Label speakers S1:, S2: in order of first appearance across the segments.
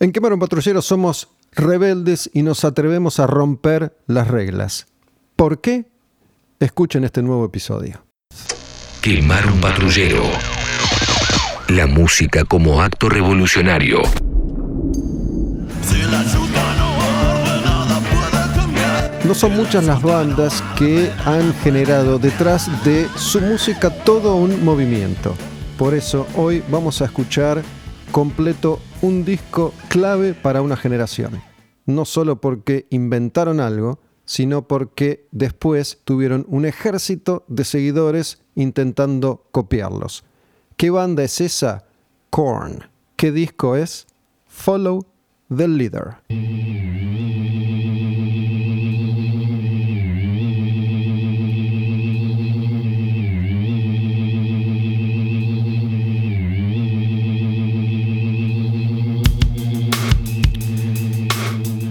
S1: En Quemar un Patrullero somos rebeldes y nos atrevemos a romper las reglas. ¿Por qué? Escuchen este nuevo episodio.
S2: Quemar un patrullero. La música como acto revolucionario.
S1: No son muchas las bandas que han generado detrás de su música todo un movimiento. Por eso hoy vamos a escuchar completo un disco clave para una generación. No solo porque inventaron algo, sino porque después tuvieron un ejército de seguidores intentando copiarlos. ¿Qué banda es esa? Korn. ¿Qué disco es? Follow the Leader.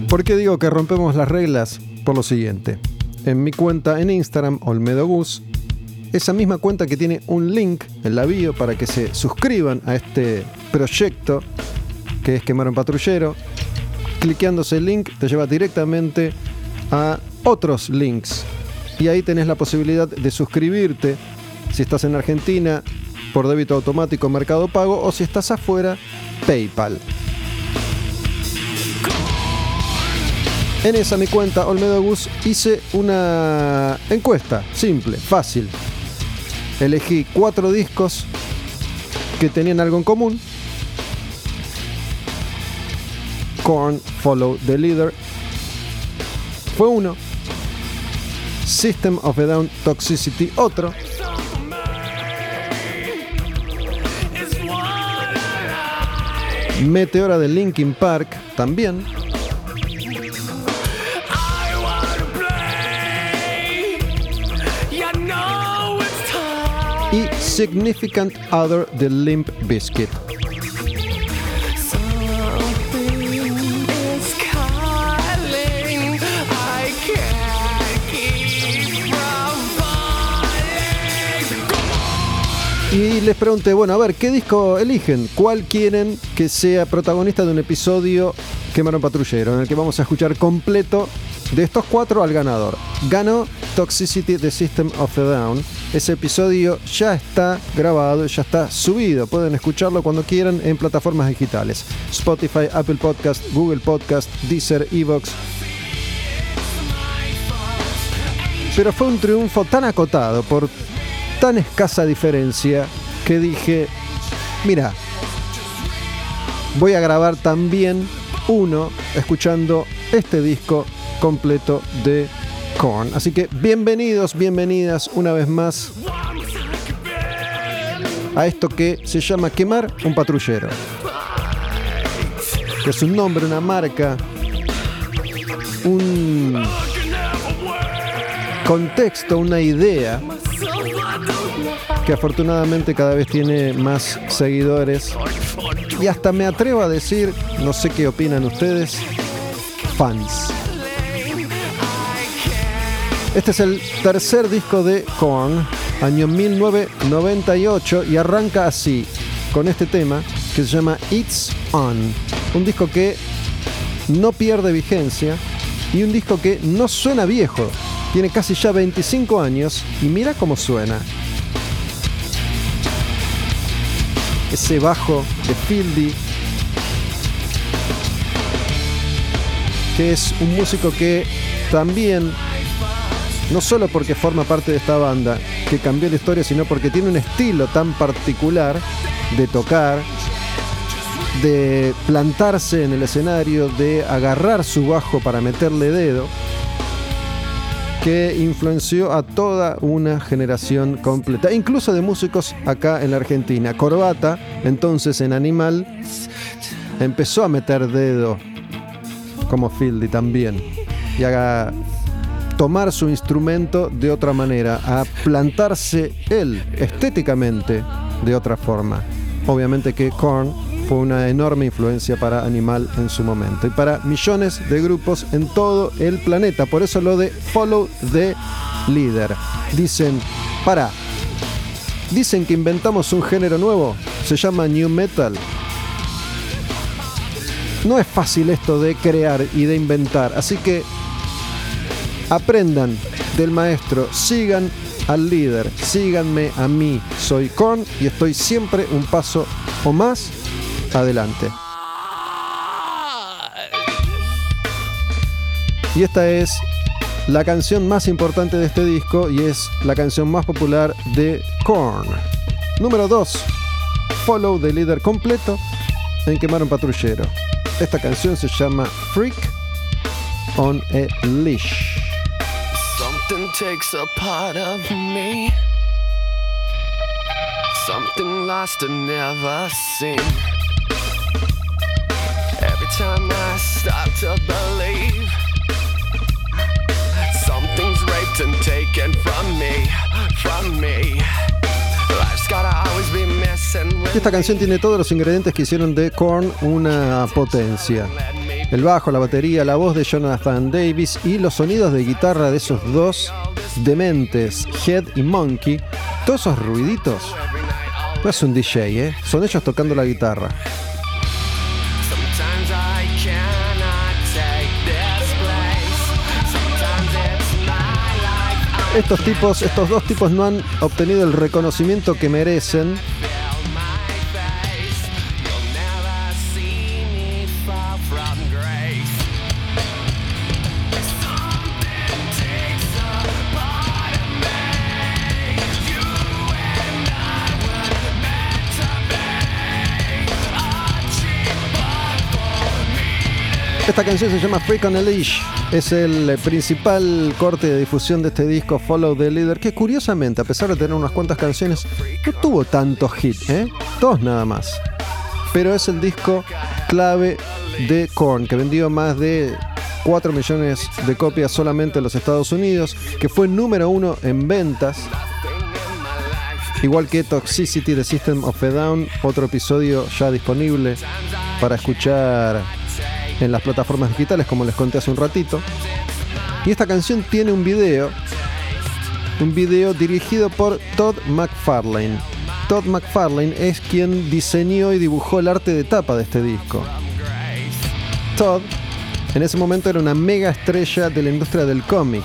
S1: ¿Por qué digo que rompemos las reglas? Por lo siguiente. En mi cuenta en Instagram, Olmedo Gus, esa misma cuenta que tiene un link en la bio para que se suscriban a este proyecto que es Quemar un Patrullero. Cliqueándose el link te lleva directamente a otros links y ahí tenés la posibilidad de suscribirte si estás en Argentina por débito automático Mercado Pago o si estás afuera PayPal. En esa mi cuenta Olmedo Gus hice una encuesta simple, fácil. Elegí cuatro discos que tenían algo en común. Korn, Follow the Leader. Fue uno. System of a Down Toxicity, otro. Meteora de Linkin Park, también. Y Significant Other de Limp Bizkit. Y les pregunté, bueno, a ver, ¿qué disco eligen? ¿Cuál quieren que sea protagonista de un episodio Quemaron Patrullero? En el que vamos a escuchar completo de estos cuatro al ganador. Ganó Toxicity The System of a Down. Ese episodio ya está grabado, ya está subido. Pueden escucharlo cuando quieran en plataformas digitales. Spotify, Apple Podcast, Google Podcast, Deezer, Evox. Pero fue un triunfo tan acotado por tan escasa diferencia que dije, mira, voy a grabar también uno escuchando este disco completo de Korn. Así que bienvenidos, bienvenidas una vez más a esto que se llama Quemar un patrullero. Que es un nombre, una marca, un contexto, una idea que afortunadamente cada vez tiene más seguidores. Y hasta me atrevo a decir, no sé qué opinan ustedes, fans. Este es el tercer disco de Korn, año 1998, y arranca así, con este tema que se llama It's On. Un disco que no pierde vigencia y un disco que no suena viejo. Tiene casi ya 25 años y mira cómo suena. Ese bajo de Fieldy, que es un músico que también no solo porque forma parte de esta banda que cambió la historia, sino porque tiene un estilo tan particular de tocar, de plantarse en el escenario, de agarrar su bajo para meterle dedo, que influenció a toda una generación completa, incluso de músicos acá en la Argentina. Corbata, entonces en Animal, empezó a meter dedo, como Fieldy también, y haga tomar su instrumento de otra manera, a plantarse él estéticamente de otra forma. Obviamente que Korn fue una enorme influencia para Animal en su momento y para millones de grupos en todo el planeta. Por eso lo de Follow the Leader. Dicen, para, dicen que inventamos un género nuevo, se llama New Metal. No es fácil esto de crear y de inventar, así que aprendan del maestro, sigan al líder, síganme a mí, soy Korn y estoy siempre un paso o más adelante. Y esta es la canción más importante de este disco y es la canción más popular de Korn. Número 2. Follow the líder completo en Quemar un Patrullero. Esta canción se llama Freak on a Leash. Something takes a part of me. Something lost and never seen. Every time I start to believe. Something's raped and taken from me, from me. Esta canción tiene todos los ingredientes que hicieron de Korn una potencia. El bajo, la batería, la voz de Jonathan Davis y los sonidos de guitarra de esos dos dementes, Head y Monkey, todos esos ruiditos. No es un DJ, ¿eh? son ellos tocando la guitarra. Estos tipos, estos dos tipos no han obtenido el reconocimiento que merecen Esta canción se llama Freak on a Leash. Es el principal corte de difusión de este disco, Follow the Leader, que curiosamente, a pesar de tener unas cuantas canciones, no tuvo tantos hits, ¿eh? Dos nada más. Pero es el disco clave de Korn, que vendió más de 4 millones de copias solamente en los Estados Unidos, que fue número uno en ventas. Igual que Toxicity de System of a Down, otro episodio ya disponible para escuchar en las plataformas digitales, como les conté hace un ratito. Y esta canción tiene un video, un video dirigido por Todd McFarlane. Todd McFarlane es quien diseñó y dibujó el arte de tapa de este disco. Todd en ese momento era una mega estrella de la industria del cómic.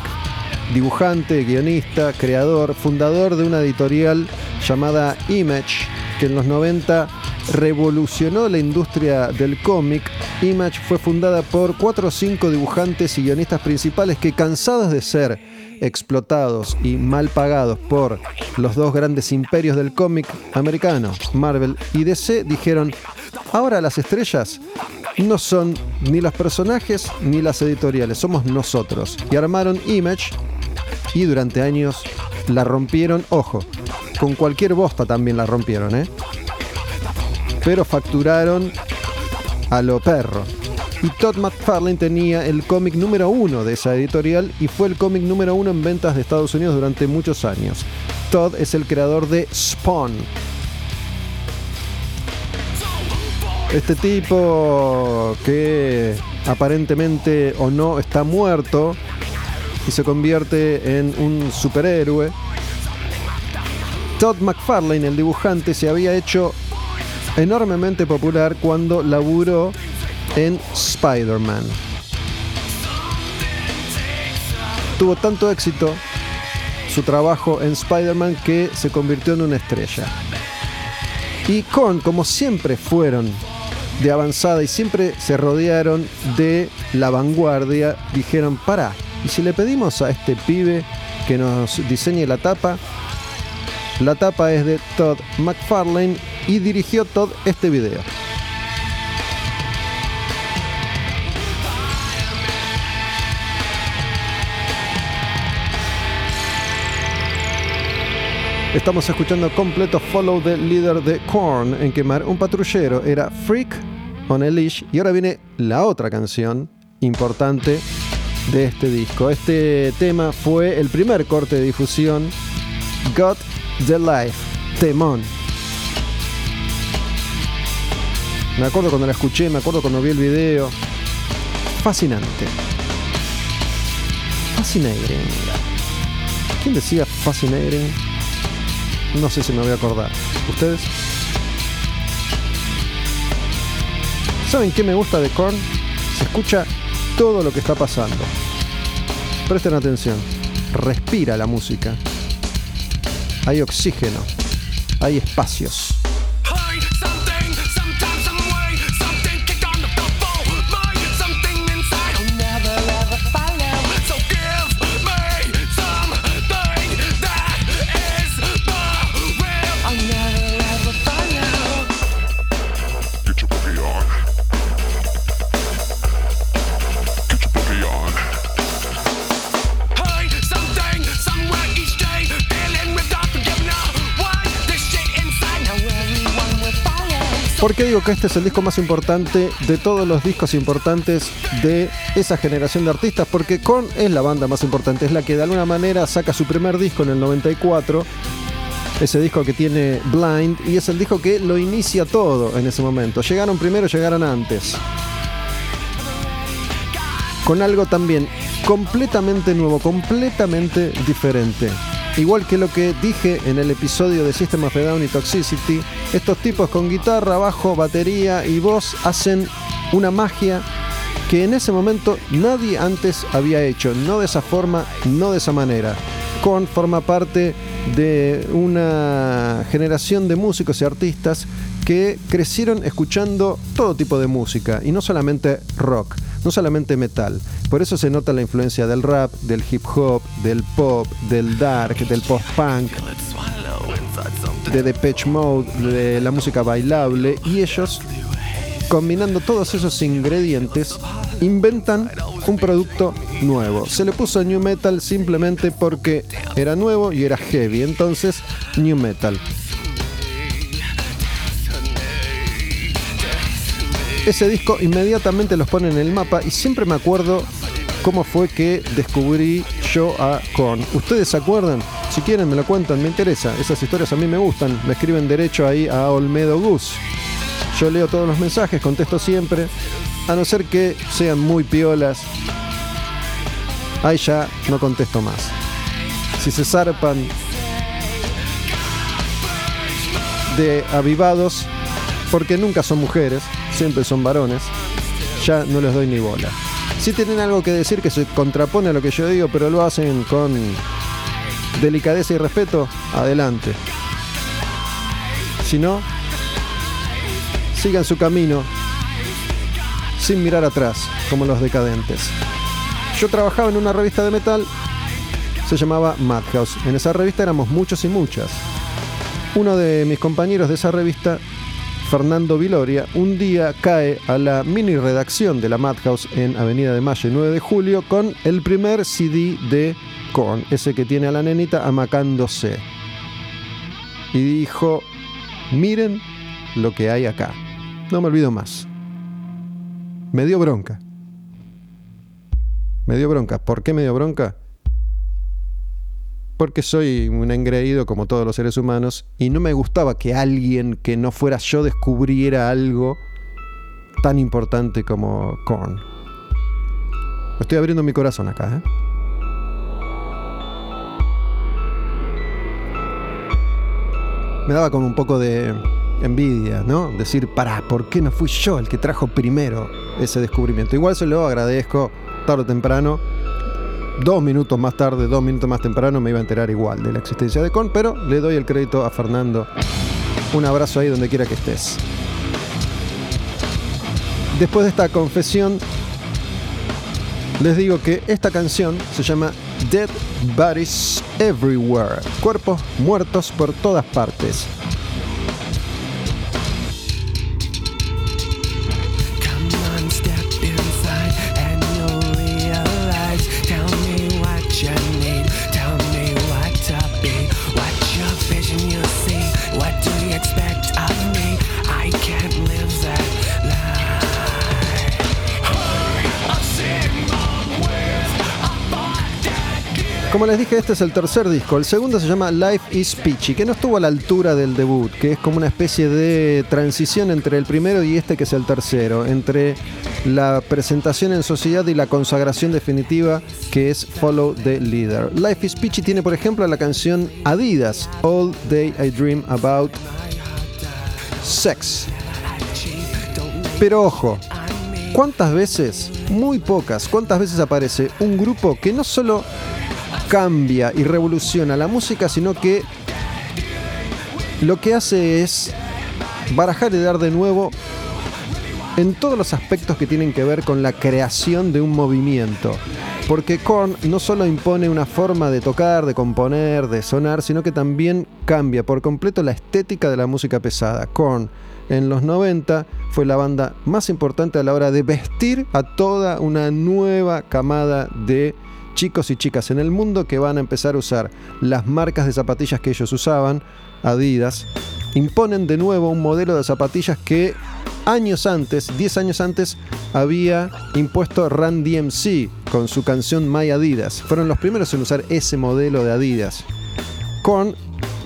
S1: Dibujante, guionista, creador, fundador de una editorial llamada Image, que en los 90 revolucionó la industria del cómic, Image fue fundada por cuatro o cinco dibujantes y guionistas principales que cansados de ser explotados y mal pagados por los dos grandes imperios del cómic americano, Marvel y DC, dijeron, ahora las estrellas no son ni los personajes ni las editoriales, somos nosotros. Y armaron Image y durante años la rompieron, ojo, con cualquier bosta también la rompieron, ¿eh? Pero facturaron a lo perro. Y Todd McFarlane tenía el cómic número uno de esa editorial y fue el cómic número uno en ventas de Estados Unidos durante muchos años. Todd es el creador de Spawn. Este tipo que aparentemente o no está muerto y se convierte en un superhéroe. Todd McFarlane, el dibujante, se había hecho enormemente popular cuando laburó en Spider-Man. Tuvo tanto éxito su trabajo en Spider-Man que se convirtió en una estrella. Y Korn, como siempre fueron de avanzada y siempre se rodearon de la vanguardia, dijeron, para, ¿y si le pedimos a este pibe que nos diseñe la tapa? La tapa es de Todd McFarlane y dirigió todo este video. Estamos escuchando completo Follow the Leader de Korn en quemar un patrullero. Era Freak on a Leash. Y ahora viene la otra canción importante de este disco. Este tema fue el primer corte de difusión. Got the Life. Temón. Me acuerdo cuando la escuché, me acuerdo cuando vi el video. Fascinante. Fascinating. ¿Quién decía fascinating? No sé si me voy a acordar. ¿Ustedes? ¿Saben qué me gusta de Korn? Se escucha todo lo que está pasando. Presten atención. Respira la música. Hay oxígeno. Hay espacios. ¿Por qué digo que este es el disco más importante de todos los discos importantes de esa generación de artistas? Porque Korn es la banda más importante, es la que de alguna manera saca su primer disco en el 94, ese disco que tiene Blind, y es el disco que lo inicia todo en ese momento. Llegaron primero, llegaron antes. Con algo también completamente nuevo, completamente diferente. Igual que lo que dije en el episodio de System of a Down y Toxicity, estos tipos con guitarra, bajo, batería y voz hacen una magia que en ese momento nadie antes había hecho, no de esa forma, no de esa manera. Korn forma parte de una generación de músicos y artistas que crecieron escuchando todo tipo de música y no solamente rock no solamente metal. Por eso se nota la influencia del rap, del hip hop, del pop, del dark, del post-punk, de Depeche Mode, de la música bailable y ellos combinando todos esos ingredientes inventan un producto nuevo. Se le puso new metal simplemente porque era nuevo y era heavy, entonces new metal. ese disco inmediatamente los pone en el mapa y siempre me acuerdo cómo fue que descubrí yo a Korn. ¿Ustedes se acuerdan? Si quieren me lo cuentan, me interesa. Esas historias a mí me gustan. Me escriben derecho ahí a Olmedo Gus. Yo leo todos los mensajes, contesto siempre. A no ser que sean muy piolas. Ahí ya no contesto más. Si se zarpan de avivados, porque nunca son mujeres, siempre son varones, ya no les doy ni bola. Si tienen algo que decir que se contrapone a lo que yo digo, pero lo hacen con delicadeza y respeto, adelante. Si no, sigan su camino sin mirar atrás, como los decadentes. Yo trabajaba en una revista de metal, se llamaba Madhouse. En esa revista éramos muchos y muchas. Uno de mis compañeros de esa revista Fernando Viloria, un día cae a la mini redacción de la Madhouse en Avenida de Mayo 9 de julio con el primer CD de Korn, ese que tiene a la nenita amacándose. Y dijo, miren lo que hay acá. No me olvido más. Me dio bronca. Me dio bronca. ¿Por qué me dio bronca? porque soy un engreído como todos los seres humanos y no me gustaba que alguien que no fuera yo descubriera algo tan importante como Korn. Estoy abriendo mi corazón acá, ¿eh? Me daba como un poco de envidia, ¿no? Decir, pará, ¿por qué no fui yo el que trajo primero ese descubrimiento? Igual se lo agradezco tarde o temprano dos minutos más tarde, dos minutos más temprano, me iba a enterar igual de la existencia de Con, pero le doy el crédito a Fernando. Un abrazo ahí donde quiera que estés. Después de esta confesión, les digo que esta canción se llama Dead Bodies Everywhere, cuerpos muertos por todas partes. Como les dije, este es el tercer disco. El segundo se llama Life is Peachy, que no estuvo a la altura del debut, que es como una especie de transición entre el primero y este que es el tercero, entre la presentación en sociedad y la consagración definitiva que es Follow the Leader. Life is Peachy tiene, por ejemplo, la canción Adidas, All Day I Dream About Sex. Pero ojo, ¿cuántas veces, muy pocas, cuántas veces aparece un grupo que no solo cambia y revoluciona la música, sino que lo que hace es barajar y dar de nuevo en todos los aspectos que tienen que ver con la creación de un movimiento. Porque Korn no solo impone una forma de tocar, de componer, de sonar, sino que también cambia por completo la estética de la música pesada. Korn en los 90 fue la banda más importante a la hora de vestir a toda una nueva camada de chicos y chicas en el mundo que van a empezar a usar las marcas de zapatillas que ellos usaban, Adidas, imponen de nuevo un modelo de zapatillas que años antes, 10 años antes, había impuesto Run DMC con su canción My Adidas. Fueron los primeros en usar ese modelo de Adidas. Korn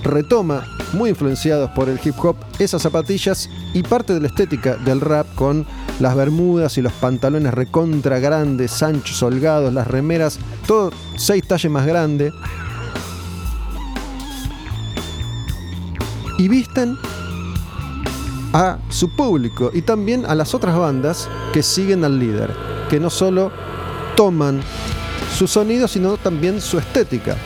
S1: retoma, muy influenciados por el hip hop, esas zapatillas y parte de la estética del rap con las bermudas y los pantalones recontra grandes, anchos, holgados, las remeras, todo seis talles más grande. Y visten a su público y también a las otras bandas que siguen al líder, que no solo toman su sonido, sino también su estética.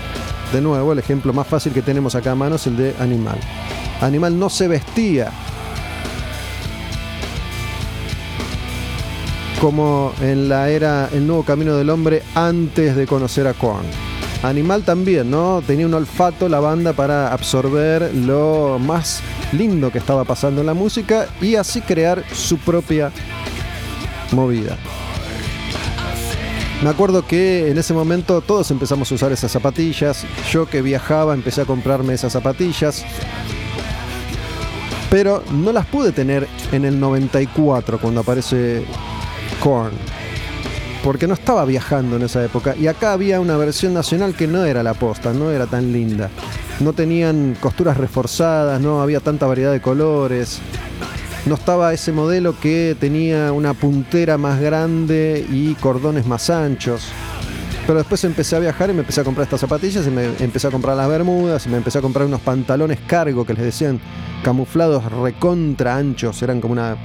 S1: De nuevo, el ejemplo más fácil que tenemos acá a mano es el de Animal. Animal no se vestía como en la era El Nuevo Camino del Hombre antes de conocer a Korn. Animal también, ¿no? Tenía un olfato la banda para absorber lo más lindo que estaba pasando en la música y así crear su propia movida. Me acuerdo que en ese momento todos empezamos a usar esas zapatillas. Yo que viajaba empecé a comprarme esas zapatillas. Pero no las pude tener en el 94 cuando aparece Korn porque no estaba viajando en esa época. Y acá había una versión nacional que no era la posta, no era tan linda. No tenían costuras reforzadas, no había tanta variedad de colores. No estaba ese modelo que tenía una puntera más grande y cordones más anchos. Pero después empecé a viajar y me empecé a comprar estas zapatillas y me empecé a comprar las bermudas y me empecé a comprar unos pantalones cargo que les decían camuflados recontra anchos, eran como una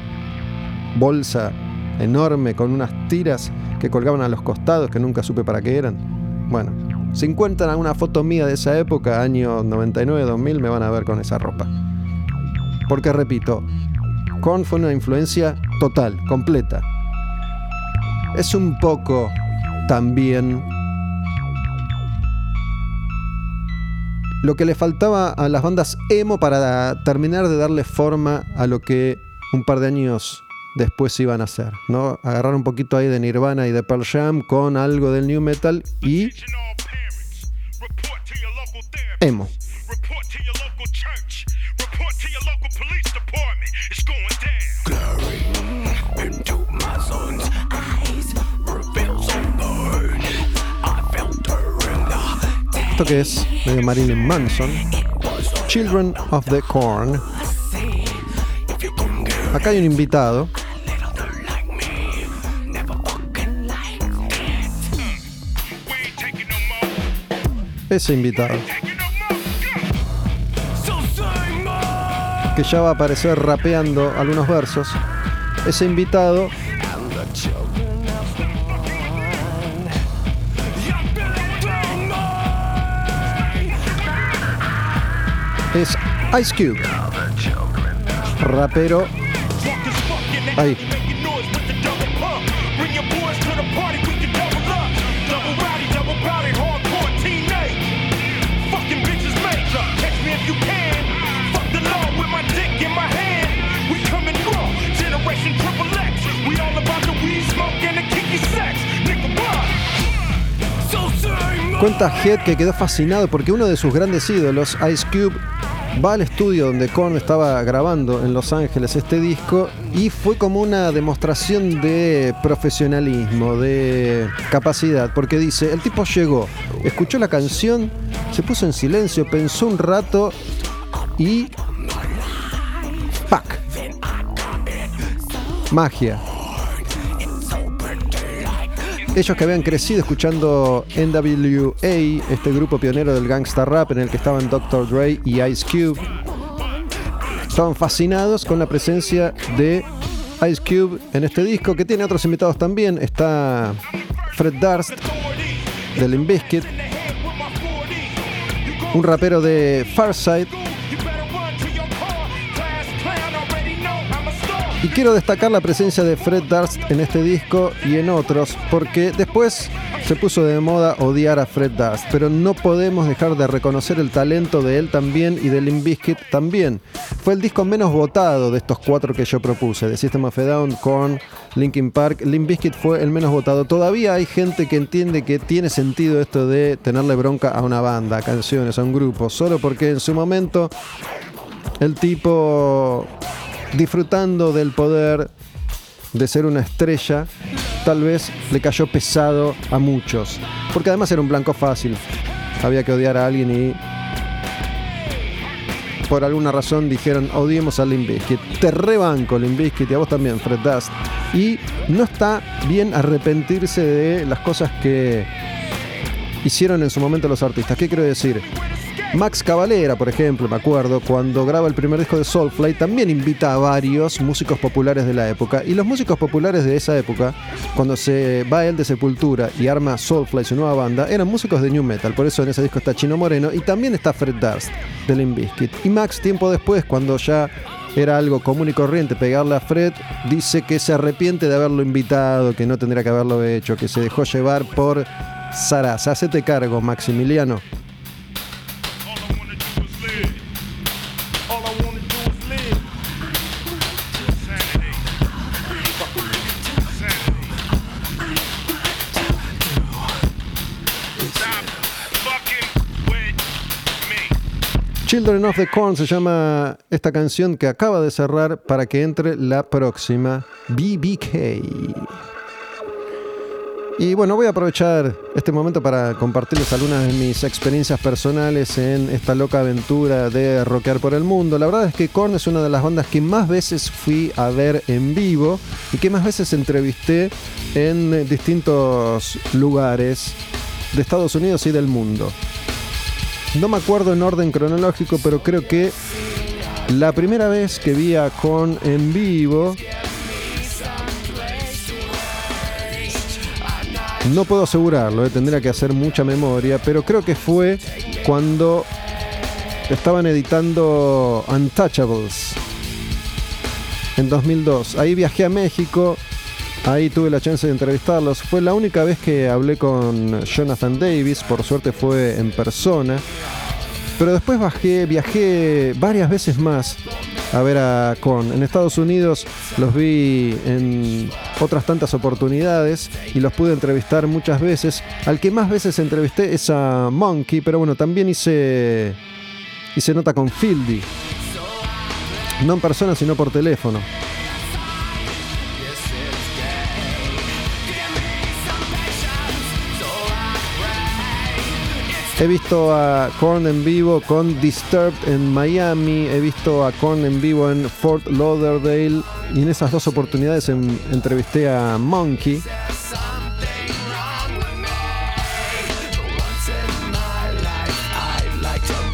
S1: bolsa enorme con unas tiras que colgaban a los costados que nunca supe para qué eran. Bueno, si encuentran alguna foto mía de esa época, año 99-2000, me van a ver con esa ropa. Porque repito, Korn fue una influencia total, completa. Es un poco también lo que le faltaba a las bandas emo para terminar de darle forma a lo que un par de años después iban a hacer, ¿no? Agarrar un poquito ahí de Nirvana y de Pearl Jam con algo del new metal y emo. Esto que es de Marilyn Manson, Children of the Corn. Acá hay un invitado ese invitado. Que ya va a aparecer rapeando algunos versos. Ese invitado es Ice Cube. Rapero. Ahí. Cuenta Head que quedó fascinado porque uno de sus grandes ídolos, Ice Cube, va al estudio donde Korn estaba grabando en Los Ángeles este disco y fue como una demostración de profesionalismo, de capacidad, porque dice, el tipo llegó, escuchó la canción, se puso en silencio, pensó un rato y... ¡Pac! Magia. Ellos que habían crecido escuchando NWA, este grupo pionero del gangsta rap en el que estaban Dr. Dre y Ice Cube, estaban fascinados con la presencia de Ice Cube en este disco, que tiene otros invitados también. Está Fred Durst, de Limp un rapero de Farside. Y quiero destacar la presencia de Fred Durst en este disco y en otros, porque después se puso de moda odiar a Fred Durst, pero no podemos dejar de reconocer el talento de él también y de Limp Bizkit también. Fue el disco menos votado de estos cuatro que yo propuse, de System of a Down, Korn, Linkin Park. Limp Bizkit fue el menos votado. Todavía hay gente que entiende que tiene sentido esto de tenerle bronca a una banda, a canciones, a un grupo, solo porque en su momento el tipo disfrutando del poder de ser una estrella, tal vez le cayó pesado a muchos. Porque además era un blanco fácil. Había que odiar a alguien y por alguna razón dijeron odiemos a Limbiskit. Te rebanco Limbiskit y a vos también, Fred Dust. Y no está bien arrepentirse de las cosas que hicieron en su momento los artistas. ¿Qué quiero decir? Max Cavalera, por ejemplo, me acuerdo, cuando graba el primer disco de Soulfly, también invita a varios músicos populares de la época. Y los músicos populares de esa época, cuando se va él de Sepultura y arma Soulfly, su nueva banda, eran músicos de New Metal. Por eso en ese disco está Chino Moreno y también está Fred Durst de Limp Bizkit. Y Max, tiempo después, cuando ya era algo común y corriente pegarle a Fred, dice que se arrepiente de haberlo invitado, que no tendría que haberlo hecho, que se dejó llevar por Sarasa. Hacete cargo, Maximiliano. Children of the Corn se llama esta canción que acaba de cerrar para que entre la próxima BBK. Y bueno, voy a aprovechar este momento para compartirles algunas de mis experiencias personales en esta loca aventura de rockear por el mundo. La verdad es que Korn es una de las bandas que más veces fui a ver en vivo y que más veces entrevisté en distintos lugares de Estados Unidos y del mundo. No me acuerdo en orden cronológico, pero creo que la primera vez que vi a Korn en vivo. No puedo asegurarlo, eh, tendría que hacer mucha memoria, pero creo que fue cuando estaban editando Untouchables en 2002. Ahí viajé a México, ahí tuve la chance de entrevistarlos. Fue la única vez que hablé con Jonathan Davis, por suerte fue en persona. Pero después bajé, viajé varias veces más a ver a Korn. En Estados Unidos los vi en otras tantas oportunidades y los pude entrevistar muchas veces. Al que más veces entrevisté es a Monkey, pero bueno, también hice, hice nota con Fieldy. No en persona, sino por teléfono. He visto a Korn en vivo con Disturbed en Miami, he visto a Korn en vivo en Fort Lauderdale y en esas dos oportunidades entrevisté a Monkey.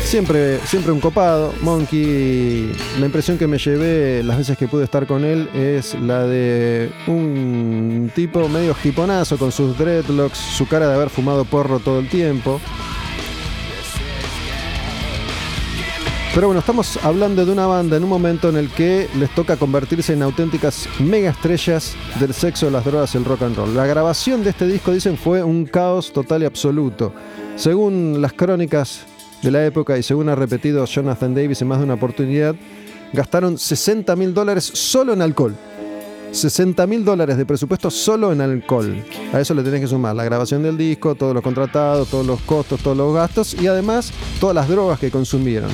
S1: Siempre, siempre un copado. Monkey, la impresión que me llevé las veces que pude estar con él es la de un tipo medio jiponazo con sus dreadlocks, su cara de haber fumado porro todo el tiempo. Pero bueno, estamos hablando de una banda en un momento en el que les toca convertirse en auténticas mega estrellas del sexo, las drogas y el rock and roll. La grabación de este disco, dicen, fue un caos total y absoluto. Según las crónicas de la época y según ha repetido Jonathan Davis en más de una oportunidad, gastaron 60 mil dólares solo en alcohol. 60 mil dólares de presupuesto solo en alcohol. A eso le tenés que sumar la grabación del disco, todos los contratados, todos los costos, todos los gastos y además todas las drogas que consumieron.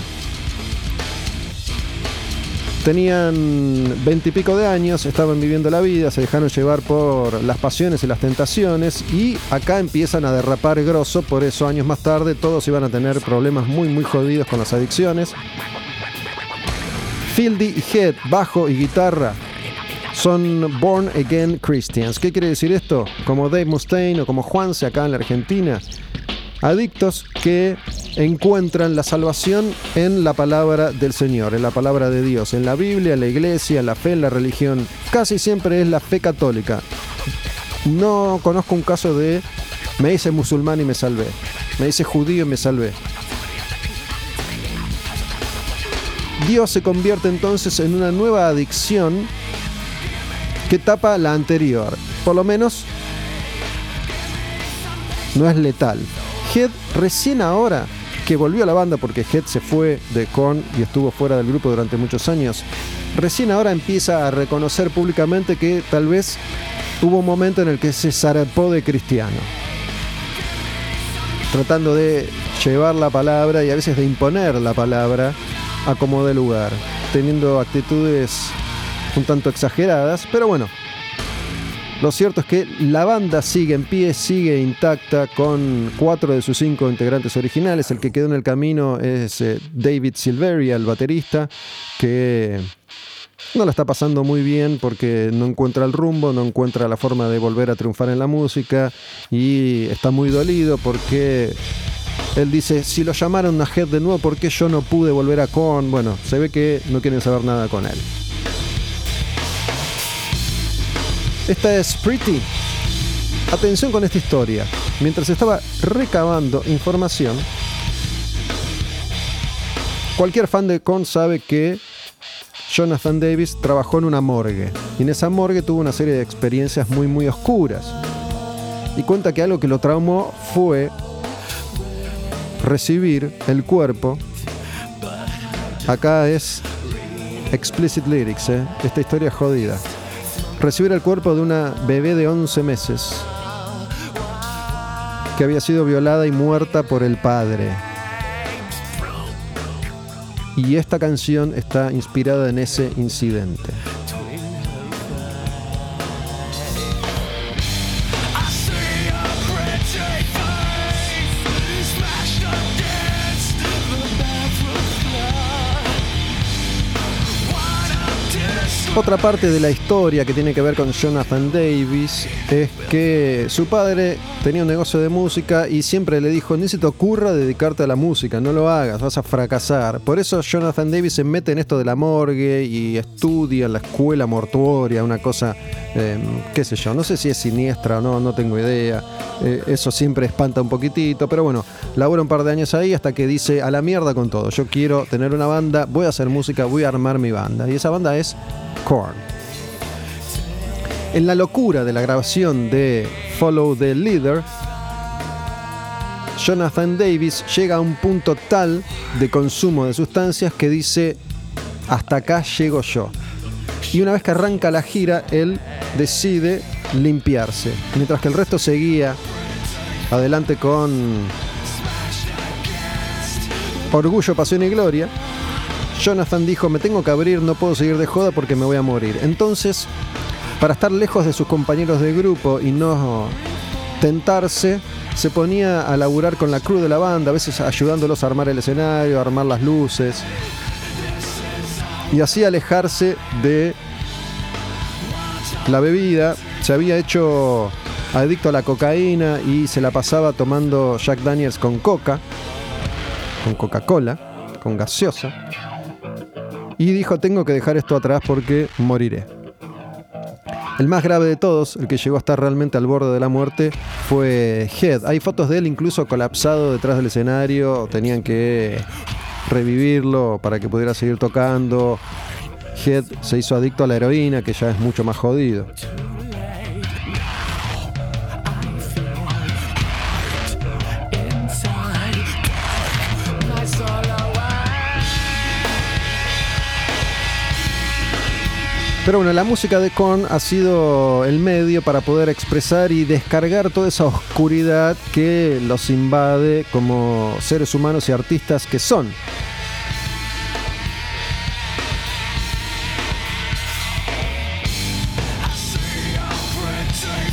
S1: Tenían veintipico de años, estaban viviendo la vida, se dejaron llevar por las pasiones y las tentaciones y acá empiezan a derrapar grosso, por eso años más tarde todos iban a tener problemas muy muy jodidos con las adicciones. Fieldy y Head, bajo y guitarra, son Born Again Christians. ¿Qué quiere decir esto? Como Dave Mustaine o como Juanse acá en la Argentina. Adictos que encuentran la salvación en la palabra del Señor, en la palabra de Dios, en la Biblia, en la iglesia, en la fe, en la religión. Casi siempre es la fe católica. No conozco un caso de me hice musulmán y me salvé, me hice judío y me salvé. Dios se convierte entonces en una nueva adicción que tapa la anterior. Por lo menos no es letal. Head recién ahora que volvió a la banda porque Head se fue de Korn y estuvo fuera del grupo durante muchos años, recién ahora empieza a reconocer públicamente que tal vez hubo un momento en el que se zarpó de cristiano. Tratando de llevar la palabra y a veces de imponer la palabra a como de lugar, teniendo actitudes un tanto exageradas, pero bueno, lo cierto es que la banda sigue en pie, sigue intacta con cuatro de sus cinco integrantes originales. El que quedó en el camino es eh, David Silveria, el baterista, que no la está pasando muy bien porque no encuentra el rumbo, no encuentra la forma de volver a triunfar en la música y está muy dolido porque él dice, si lo llamaron a Head de nuevo, ¿por qué yo no pude volver a Korn? Bueno, se ve que no quieren saber nada con él. Esta es Pretty. Atención con esta historia. Mientras estaba recabando información, cualquier fan de Korn sabe que Jonathan Davis trabajó en una morgue. Y en esa morgue tuvo una serie de experiencias muy, muy oscuras. Y cuenta que algo que lo traumó fue recibir el cuerpo. Acá es explicit lyrics, ¿eh? esta historia jodida recibir el cuerpo de una bebé de 11 meses que había sido violada y muerta por el padre. Y esta canción está inspirada en ese incidente. Otra parte de la historia que tiene que ver con Jonathan Davis es que su padre tenía un negocio de música y siempre le dijo, ni se te ocurra dedicarte a la música, no lo hagas, vas a fracasar. Por eso Jonathan Davis se mete en esto de la morgue y estudia en la escuela mortuoria, una cosa, em, qué sé yo, no sé si es siniestra o no, no tengo idea. Eh, eso siempre espanta un poquitito, pero bueno, labura un par de años ahí hasta que dice, a la mierda con todo, yo quiero tener una banda, voy a hacer música, voy a armar mi banda. Y esa banda es En la locura de la grabación de Follow the Leader, Jonathan Davis llega a un punto tal de consumo de sustancias que dice, hasta acá llego yo. Y una vez que arranca la gira, él decide limpiarse. Mientras que el resto seguía adelante con orgullo, pasión y gloria, Jonathan dijo, me tengo que abrir, no puedo seguir de joda porque me voy a morir. Entonces, para estar lejos de sus compañeros de grupo y no tentarse, se ponía a laburar con la crew de la banda, a veces ayudándolos a armar el escenario, a armar las luces. Y así alejarse de la bebida. Se había hecho adicto a la cocaína y se la pasaba tomando Jack Daniels con coca, con Coca-Cola, con gaseosa y dijo tengo que dejar esto atrás porque moriré. El más grave de todos, el que llegó a estar realmente al borde de la muerte, fue Head. Hay fotos de él incluso colapsado detrás del escenario, tenían que revivirlo para que pudiera seguir tocando. Head se hizo adicto a la heroína, que ya es mucho más jodido. Pero bueno, la música de Korn ha sido el medio para poder expresar y descargar toda esa oscuridad que los invade como seres humanos y artistas que son.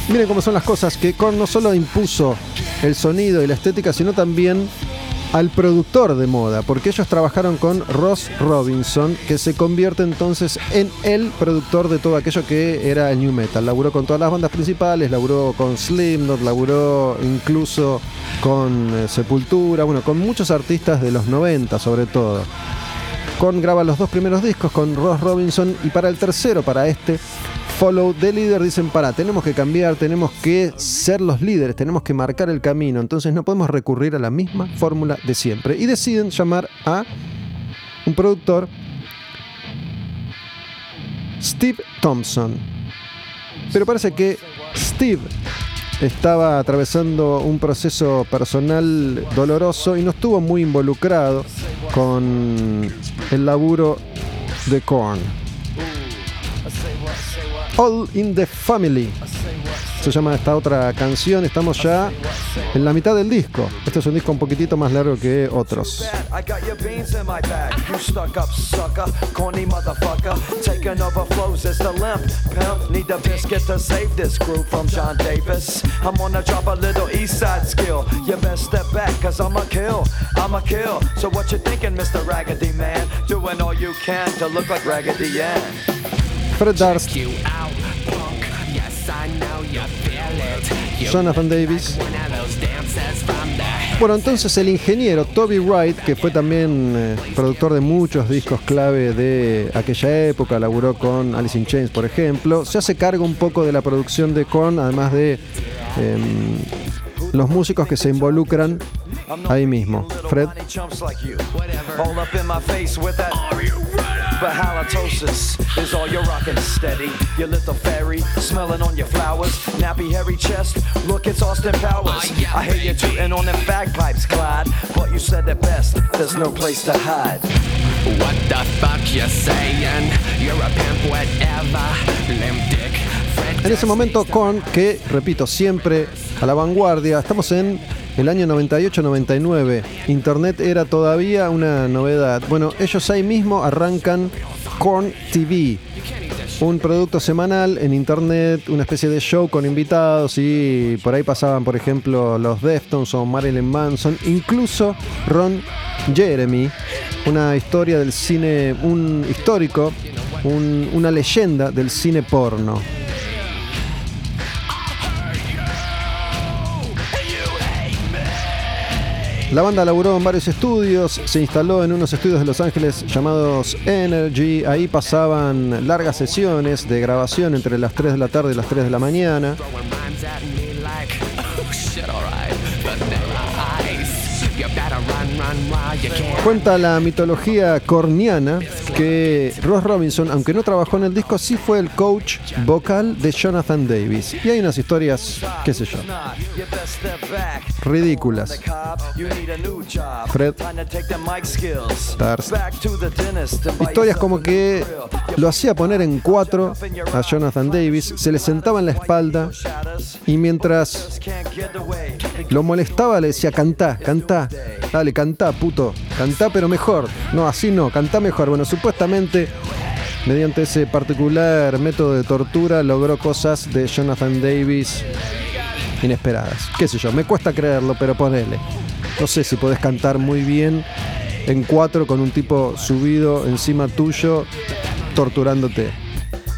S1: Miren cómo son las cosas, que Korn no solo impuso el sonido y la estética, sino también al productor de moda, porque ellos trabajaron con Ross Robinson, que se convierte entonces en el productor de todo aquello que era el new metal. Laburó con todas las bandas principales, laburó con Slipknot, laburó incluso con eh, Sepultura, bueno, con muchos artistas de los 90 sobre todo. Con graba los dos primeros discos con Ross Robinson y para el tercero, para este, follow de líder dicen, para, tenemos que cambiar, tenemos que ser los líderes, tenemos que marcar el camino, entonces no podemos recurrir a la misma fórmula de siempre. Y deciden llamar a un productor, Steve Thompson. Pero parece que Steve estaba atravesando un proceso personal doloroso y no estuvo muy involucrado con el laburo de Korn. All in the Family. Se llama esta otra canción. Estamos ya en la mitad del disco. Este es un disco un poquitito más largo que otros. So what you thinking, Mr. Raggedy Man? Doing all you can to look like Raggedy Ann. Fred Darst. Jonathan Davis. Bueno, entonces el ingeniero Toby Wright, que fue también eh, productor de muchos discos clave de aquella época, laburó con Alice in Chains, por ejemplo, se hace cargo un poco de la producción de Korn, además de em, los músicos que se involucran ahí mismo. Fred. But halitosis is all you're rocking steady. Your little fairy, smelling on your flowers. Nappy hairy chest, look, it's Austin Powers. Ah, I hear you tooting on them bagpipes, Clyde. But you said it best, there's no place to hide. What the fuck you saying? You're a pimp, whatever. Limp dick. En ese momento, Korn, que repito, siempre a la vanguardia, estamos en el año 98-99. Internet era todavía una novedad. Bueno, ellos ahí mismo arrancan Korn TV, un producto semanal en internet, una especie de show con invitados y por ahí pasaban, por ejemplo, los Deftones o Marilyn Manson, incluso Ron Jeremy, una historia del cine, un histórico, una leyenda del cine porno. La banda laburó en varios estudios, se instaló en unos estudios de Los Ángeles llamados Energy. Ahí pasaban largas sesiones de grabación entre las 3 de la tarde y las 3 de la mañana. Cuenta la mitología corniana que Ross Robinson, aunque no trabajó en el disco, sí fue el coach vocal de Jonathan Davis. Y hay unas historias, qué sé yo, ridículas. Fred Historias como que lo hacía poner en cuatro a Jonathan Davis, se le sentaba en la espalda y mientras lo molestaba le decía, cantá, cantá, dale, cantá, puto, cantá pero mejor. No, así no, cantá mejor. Bueno, supuestamente mediante ese particular método de tortura logró cosas de Jonathan Davis inesperadas. Qué sé yo, me cuesta creerlo, pero ponele. No sé si podés cantar muy bien en cuatro con un tipo subido encima tuyo torturándote.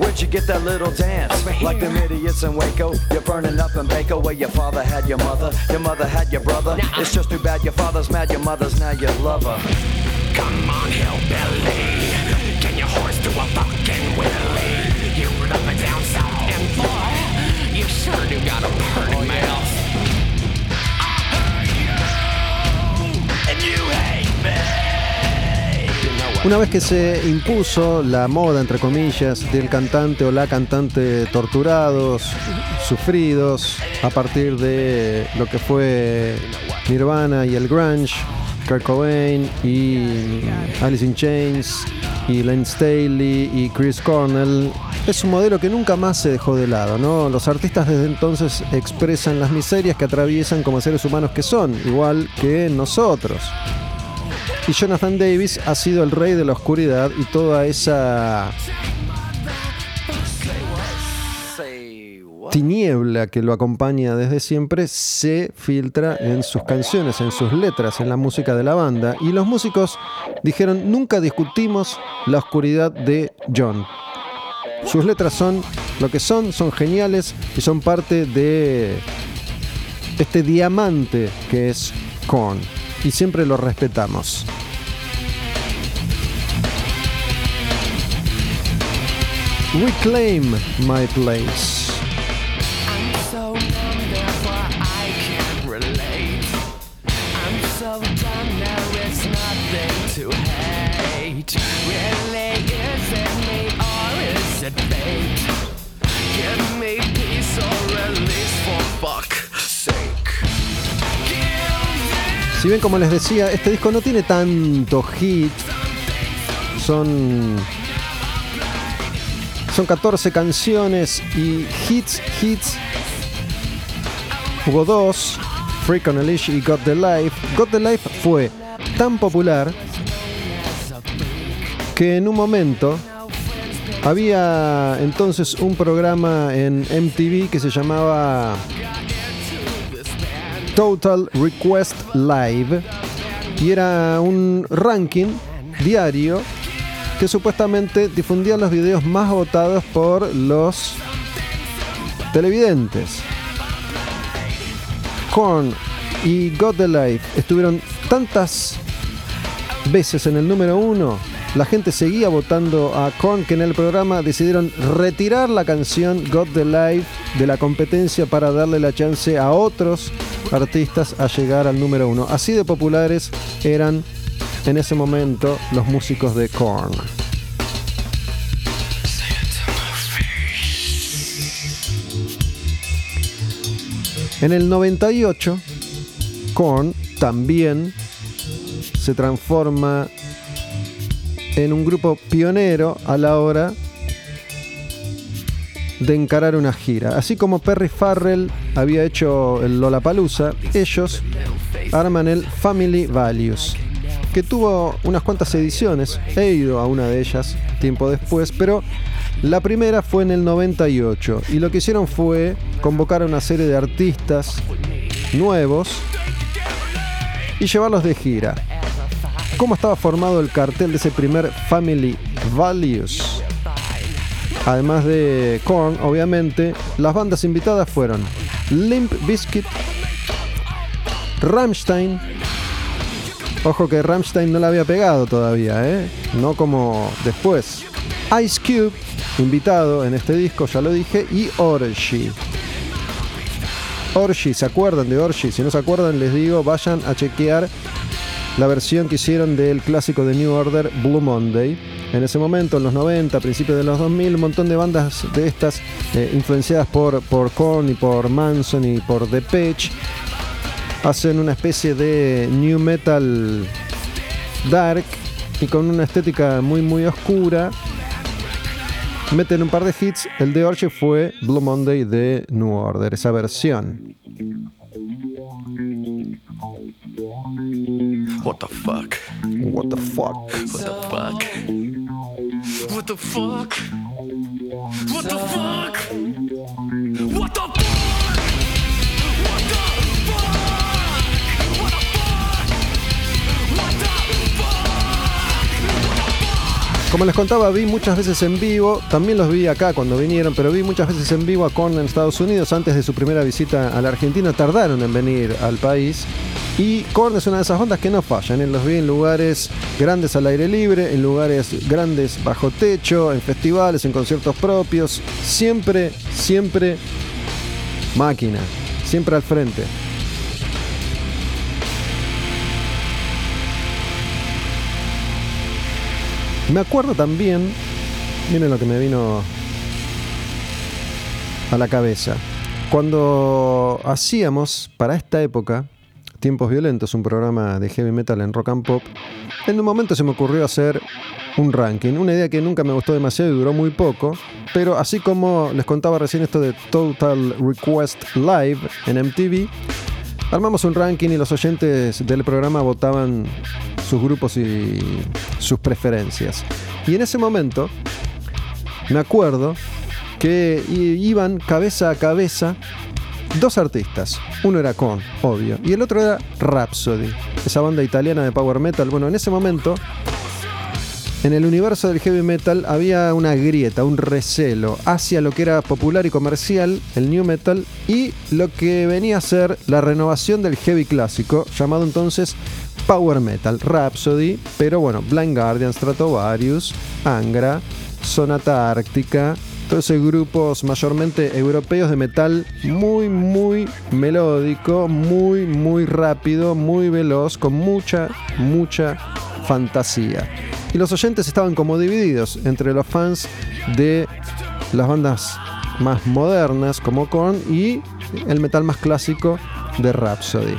S1: Where'd you get that little dance? Like them idiots in Waco. You're burning up in Baco where your father had your mother. Your mother had your brother. It's just too bad your father's mad, your mother's now your lover. Come on, hillbilly. Una vez que se impuso la moda, entre comillas, del cantante o la cantante torturados, sufridos, a partir de lo que fue Nirvana y el grunge, Kurt Cobain y Alice in Chains y Lane Staley y Chris Cornell, Es un modelo que nunca más se dejó de lado, ¿no? Los artistas desde entonces expresan las miserias que atraviesan como seres humanos que son, igual que nosotros. Y Jonathan Davis ha sido el rey de la oscuridad y toda esa tiniebla que lo acompaña desde siempre se filtra en sus canciones, en sus letras, en la música de la banda. Y los músicos dijeron, nunca discutimos la oscuridad de John. Sus letras son lo que son, son geniales y son parte de este diamante que es Korn. Y siempre lo respetamos. Reclaim my place. Si bien como les decía, este disco no tiene tanto hit, son son 14 canciones y hits, hits. Hubo dos, Freak on a y Got the Life. Got the Life fue tan popular que en un momento había entonces un programa en MTV que se llamaba Total Request Live y era un ranking diario que supuestamente difundía los videos más votados por los televidentes. Korn y God the Life estuvieron tantas veces en el número uno, la gente seguía votando a Korn que en el programa decidieron retirar la canción God the Life de la competencia para darle la chance a otros artistas a llegar al número uno. Así de populares eran en ese momento los músicos de Korn. En el 98, Korn también se transforma en un grupo pionero a la hora de encarar una gira. Así como Perry Farrell había hecho el Lollapalooza, ellos arman el Family Values, que tuvo unas cuantas ediciones. He ido a una de ellas tiempo después, pero la primera fue en el 98 y lo que hicieron fue convocar a una serie de artistas nuevos y llevarlos de gira. ¿Cómo estaba formado el cartel de ese primer Family Values? Además de Korn, obviamente, las bandas invitadas fueron Limp Bizkit, Rammstein. Ojo que Rammstein no la había pegado todavía, ¿eh? No como después. Ice Cube, invitado en este disco, ya lo dije, y Orgy. Orgy, ¿se acuerdan de Orgy? Si no se acuerdan, les digo, vayan a chequear la versión que hicieron del clásico de New Order, Blue Monday. En ese momento, en los 90, principios de los 2000, un montón de bandas de estas eh, influenciadas por, por Korn y por Manson y por The Depeche hacen una especie de new metal dark y con una estética muy muy oscura. Meten un par de hits. El de Orche fue Blue Monday de New Order, esa versión. What? What the fuck? What the fuck? What the? Como les contaba, vi muchas veces en vivo, también los vi acá cuando vinieron, pero vi muchas veces en vivo a Korn en Estados Unidos antes de su primera visita a la Argentina. Tardaron en venir al país. Y Korn es una de esas bandas que no fallan. ¿eh? Los vi en lugares grandes al aire libre, en lugares grandes bajo techo, en festivales, en conciertos propios. Siempre, siempre máquina. Siempre al frente. Me acuerdo también, miren lo que me vino a la cabeza, cuando hacíamos para esta época Tiempos Violentos, un programa de heavy metal en rock and pop, en un momento se me ocurrió hacer un ranking. Una idea que nunca me gustó demasiado y duró muy poco. Pero así como les contaba recién esto de Total Request Live en MTV, armamos un ranking y los oyentes del programa votaban sus grupos y sus preferencias. Y en ese momento, me acuerdo que iban cabeza a cabeza dos artistas. Uno era Con, obvio, y el otro era Rhapsody, esa banda italiana de power metal. Bueno, en ese momento, en el universo del heavy metal había una grieta, un recelo hacia lo que era popular y comercial, el new metal, y lo que venía a ser la renovación del heavy clásico, llamado entonces power metal, Rhapsody, pero bueno, Blind Guardian, Stratovarius, Angra, Sonata Ártica, esos grupos mayormente europeos de metal muy, muy melódico, muy, muy rápido, muy veloz, con mucha, mucha fantasía. Y los oyentes estaban como divididos entre los fans de las bandas más modernas como Korn y el metal más clásico de Rhapsody.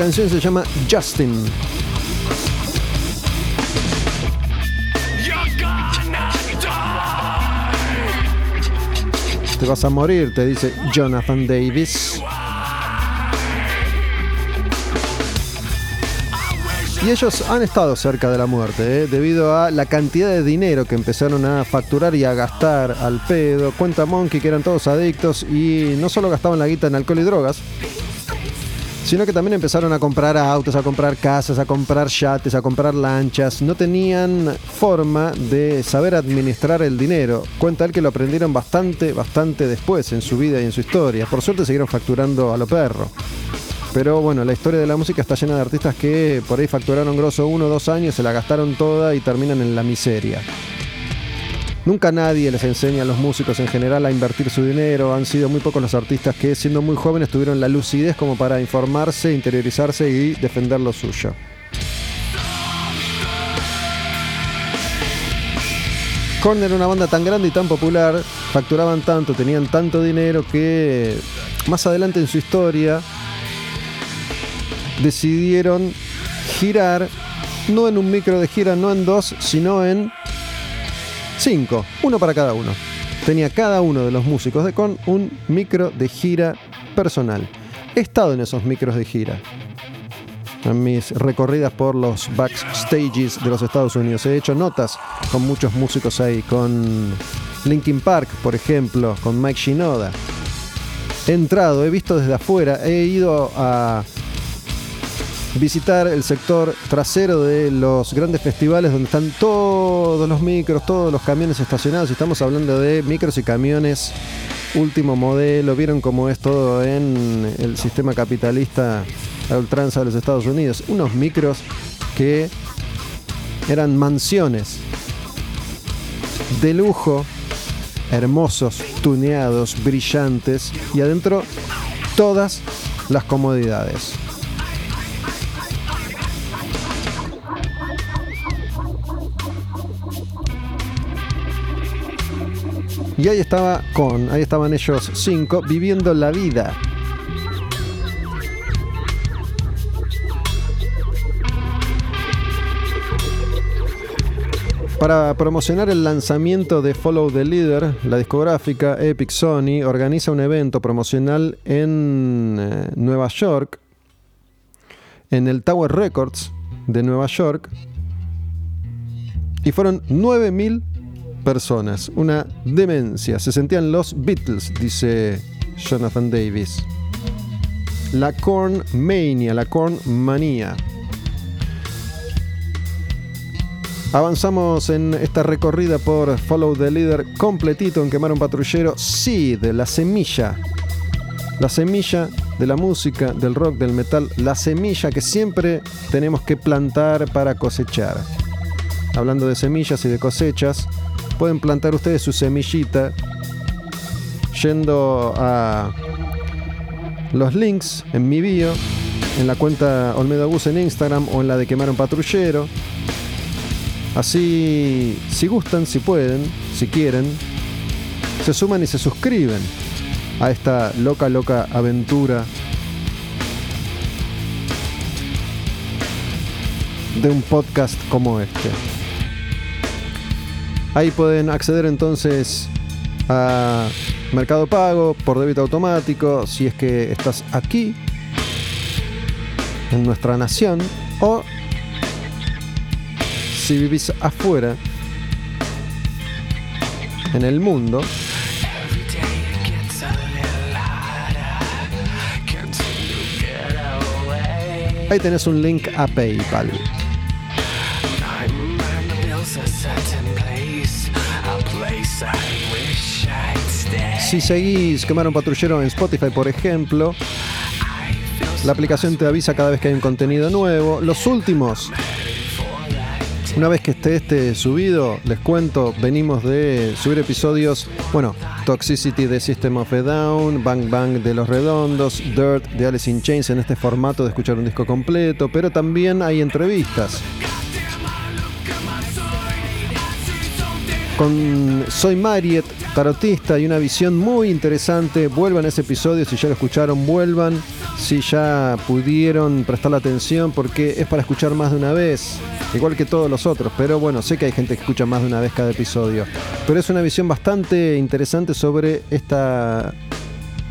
S1: Canción se llama Justin. Te vas a morir, te dice Jonathan Davis. Y ellos han estado cerca de la muerte, ¿eh? debido a la cantidad de dinero que empezaron a facturar y a gastar al pedo. Cuenta Monkey que eran todos adictos y no solo gastaban la guita en alcohol y drogas, sino que también empezaron a comprar autos, a comprar casas, a comprar yates, a comprar lanchas. No tenían forma de saber administrar el dinero. Cuenta él que lo aprendieron bastante, bastante después en su vida y en su historia. Por suerte siguieron facturando a lo perro. Pero bueno, la historia de la música está llena de artistas que por ahí facturaron grosso uno o dos años, se la gastaron toda y terminan en la miseria. Nunca nadie les enseña a los músicos en general a invertir su dinero. Han sido muy pocos los artistas que siendo muy jóvenes tuvieron la lucidez como para informarse, interiorizarse y defender lo suyo. Korn era una banda tan grande y tan popular, facturaban tanto, tenían tanto dinero que más adelante en su historia decidieron girar, no en un micro de gira, no en dos, sino en Cinco, uno para cada uno. Tenía cada uno de los músicos de Con un micro de gira personal. He estado en esos micros de gira. En mis recorridas por los backstages de los Estados Unidos. He hecho notas con muchos músicos ahí. Con Linkin Park, por ejemplo. Con Mike Shinoda. He entrado, he visto desde afuera. He ido a visitar el sector trasero de los grandes festivales donde están todos los micros, todos los camiones estacionados. Estamos hablando de micros y camiones último modelo. Vieron cómo es todo en el sistema capitalista a ultranza de los Estados Unidos. Unos micros que eran mansiones de lujo, hermosos, tuneados, brillantes y adentro todas las comodidades. Y ahí estaba con, ahí estaban ellos cinco viviendo la vida. Para promocionar el lanzamiento de Follow the Leader, la discográfica Epic Sony organiza un evento promocional en eh, Nueva York, en el Tower Records de Nueva York, y fueron 9000 personas. Una demencia. Se sentían los Beatles, dice Jonathan Davis. La Corn Mania, la Corn Manía. Avanzamos en esta recorrida por Follow the Leader completito en Quemar un Patrullero. Seed, la semilla. La semilla de la música, del rock, del metal. La semilla que siempre tenemos que plantar para cosechar. Hablando de semillas y de cosechas, pueden plantar ustedes su semillita yendo a los links en mi bio en la cuenta Olmedo Bus en Instagram o en la de Quemaron Patrullero. Así, si gustan, si pueden, si quieren, se suman y se suscriben a esta loca, loca aventura de un podcast como este. Ahí pueden acceder entonces a Mercado Pago por débito automático si es que estás aquí en nuestra nación o si vivís afuera en el mundo Ahí tenés un link a PayPal. Si seguís Quemar un Patrullero en Spotify, por ejemplo, la aplicación te avisa cada vez que hay un contenido nuevo. Los últimos, una vez que esté este subido, les cuento, venimos de subir episodios, bueno, Toxicity de System of a Down, Bang Bang de Los Redondos, Dirt de Alice in Chains en este formato de escuchar un disco completo, pero también hay entrevistas. Con Soy Mariet, tarotista y una visión muy interesante. Vuelvan a ese episodio, si ya lo escucharon, vuelvan. Si ya pudieron prestar la atención, porque es para escuchar más de una vez, igual que todos los otros. Pero bueno, sé que hay gente que escucha más de una vez cada episodio. Pero es una visión bastante interesante sobre esta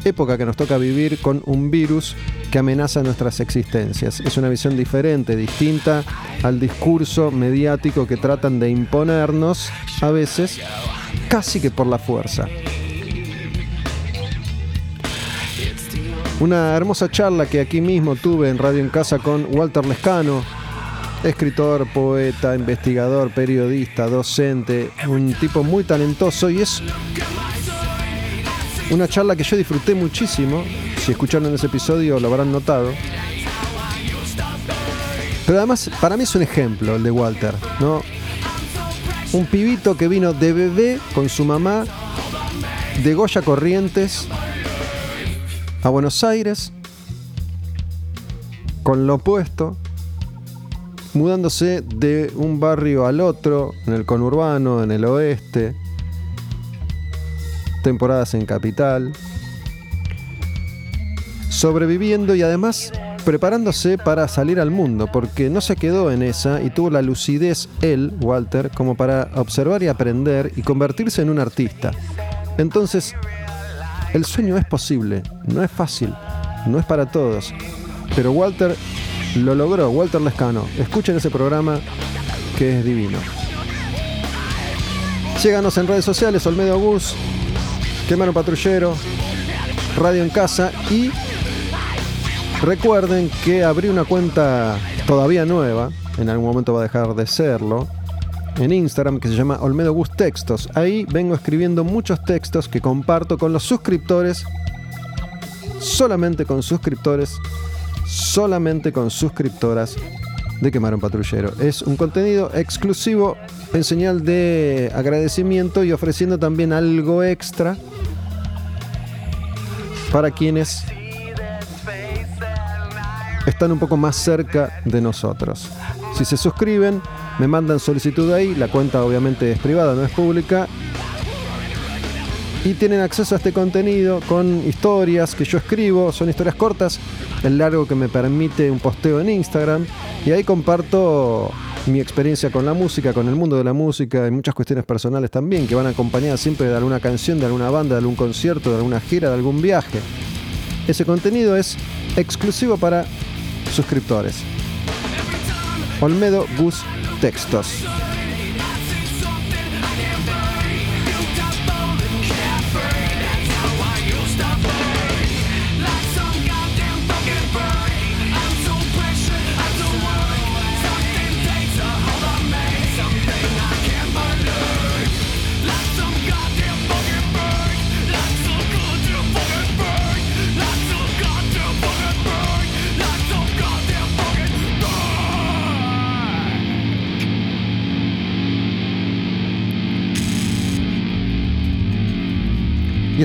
S1: época que nos toca vivir con un virus que amenaza nuestras existencias. Es una visión diferente, distinta al discurso mediático que tratan de imponernos a veces casi que por la fuerza. Una hermosa charla que aquí mismo tuve en Radio en Casa con Walter Lescano, escritor, poeta, investigador, periodista, docente, un tipo muy talentoso y es una charla que yo disfruté muchísimo. Si escucharon ese episodio lo habrán notado. Pero además, para mí es un ejemplo el de Walter, ¿no? Un pibito que vino de bebé con su mamá de Goya Corrientes a Buenos Aires con lo opuesto, mudándose de un barrio al otro, en el conurbano, en el oeste, temporadas en Capital, sobreviviendo y además preparándose para salir al mundo, porque no se quedó en esa y tuvo la lucidez él, Walter, como para observar y aprender y convertirse en un artista. Entonces, el sueño es posible, no es fácil, no es para todos, pero Walter lo logró, Walter Lescano. Escuchen ese programa que es divino. Síganos en redes sociales, Olmedo Bus, Quemano Patrullero, Radio en Casa y recuerden que abrí una cuenta todavía nueva, en algún momento va a dejar de serlo, en Instagram que se llama Olmedo Gus Textos. Ahí vengo escribiendo muchos textos que comparto con los suscriptores, solamente con suscriptores, solamente con suscriptoras de Quemar un Patrullero. Es un contenido exclusivo en señal de agradecimiento y ofreciendo también algo extra para quienes están un poco más cerca de nosotros. Si se suscriben, me mandan solicitud ahí, la cuenta obviamente es privada, no es pública, y tienen acceso a este contenido con historias que yo escribo, son historias cortas, el largo que me permite un posteo en Instagram, y ahí comparto mi experiencia con la música, con el mundo de la música y muchas cuestiones personales también, que van acompañadas siempre de alguna canción, de alguna banda, de algún concierto, de alguna gira, de algún viaje. Ese contenido es exclusivo para suscriptores. Olmedo Gus Textos.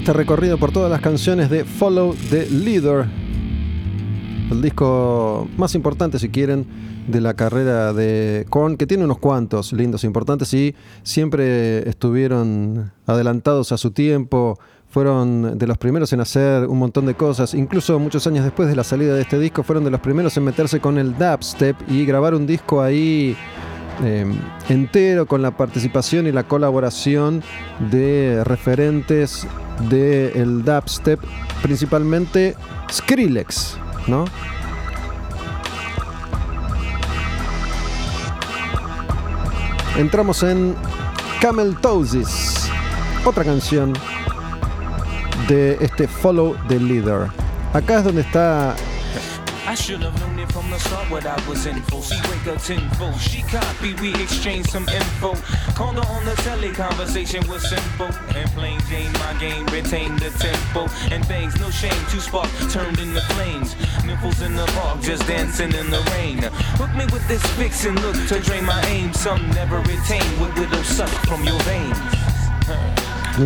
S1: Este recorrido por todas las canciones de Follow the Leader, el disco más importante, si quieren, de la carrera de Korn, que tiene unos cuantos lindos importantes y siempre estuvieron adelantados a su tiempo. Fueron de los primeros en hacer un montón de cosas, incluso muchos años después de la salida de este disco, fueron de los primeros en meterse con el dubstep y grabar un disco ahí eh, entero con la participación y la colaboración de referentes del dubstep, principalmente Skrillex, ¿no? Entramos en Camel otra canción de este Follow the Leader. Acá es donde está From the start what I was in for. She wake up tenfold. She copy, we exchange some info. Called her on the telly, conversation was simple. And plain Jane, my game, retain the tempo. And bangs, no shame, two spark turned into flames. Nipples in the park, just dancing in the rain. Hook me with this fix and look to drain my aim. Some never retain what widow suck from your veins.